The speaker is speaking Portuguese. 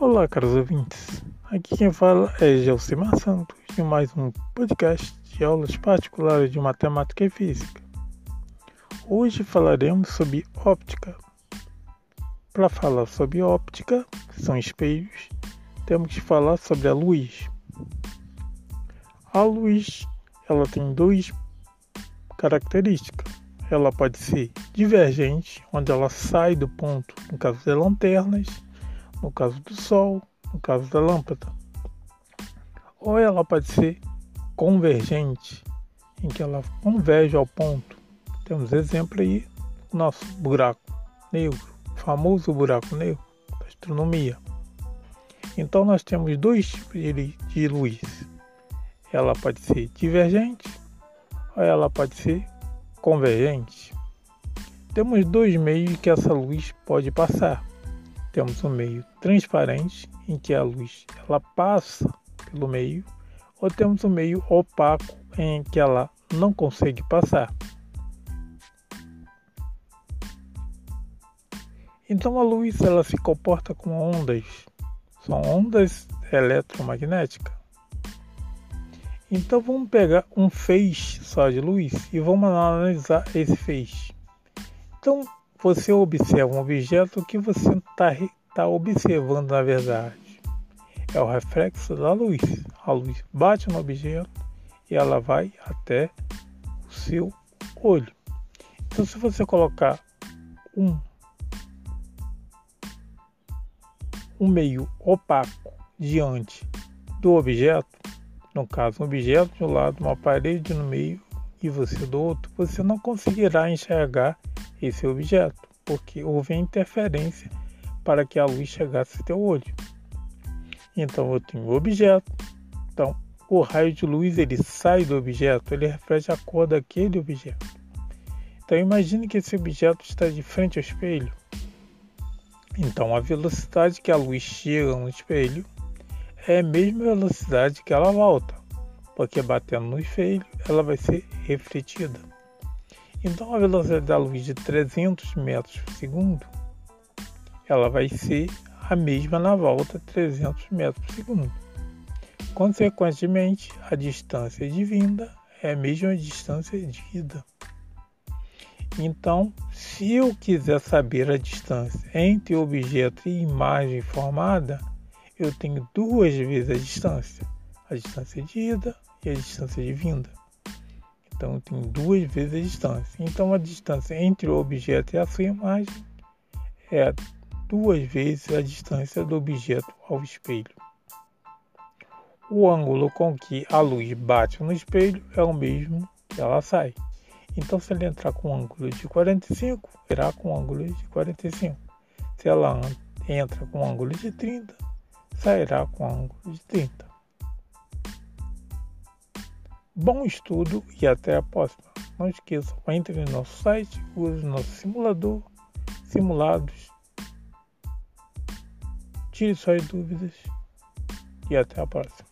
Olá, caros ouvintes. Aqui quem fala é Gelsimar Santos de mais um podcast de aulas particulares de matemática e física. Hoje falaremos sobre óptica. Para falar sobre óptica, que são espelhos, temos que falar sobre a luz. A luz, ela tem duas características. Ela pode ser divergente, onde ela sai do ponto, no caso das lanternas, no caso do sol, no caso da lâmpada. Ou ela pode ser convergente, em que ela converge ao ponto. Temos exemplo aí, nosso buraco negro, famoso buraco negro da astronomia. Então nós temos dois tipos de luz. Ela pode ser divergente ou ela pode ser convergente. Temos dois meios que essa luz pode passar. Temos um meio transparente, em que a luz ela passa pelo meio, ou temos um meio opaco, em que ela não consegue passar. Então a luz ela se comporta com ondas, são ondas eletromagnéticas. Então vamos pegar um feixe só de luz e vamos analisar esse feixe. Então você observa um objeto que você está tá observando na verdade. É o reflexo da luz. A luz bate no objeto e ela vai até o seu olho. Então se você colocar um, um meio opaco diante do objeto, no caso, um objeto de um lado, uma parede no meio e você do outro, você não conseguirá enxergar esse objeto, porque houve interferência para que a luz chegasse ao teu olho. Então eu tenho o objeto, então o raio de luz ele sai do objeto, ele reflete a cor daquele objeto. Então imagine que esse objeto está de frente ao espelho. Então a velocidade que a luz chega no espelho é a mesma velocidade que ela volta, porque batendo no espelho ela vai ser refletida. Então a velocidade da luz de 300 metros por segundo ela vai ser a mesma na volta 300 metros por segundo. Consequentemente, a distância de vinda é a mesma distância de ida. Então, se eu quiser saber a distância entre objeto e imagem formada, eu tenho duas vezes a distância, a distância de ida e a distância de vinda. Então tenho duas vezes a distância. Então a distância entre o objeto e a sua imagem é duas vezes a distância do objeto ao espelho. O ângulo com que a luz bate no espelho é o mesmo que ela sai. Então, se ela entrar com um ângulo de 45, irá com um ângulo de 45. Se ela entra com um ângulo de 30, sairá com ângulo de 30. Bom estudo e até a próxima. Não esqueça, entre no nosso site, use nosso simulador, simulados, tire suas dúvidas e até a próxima.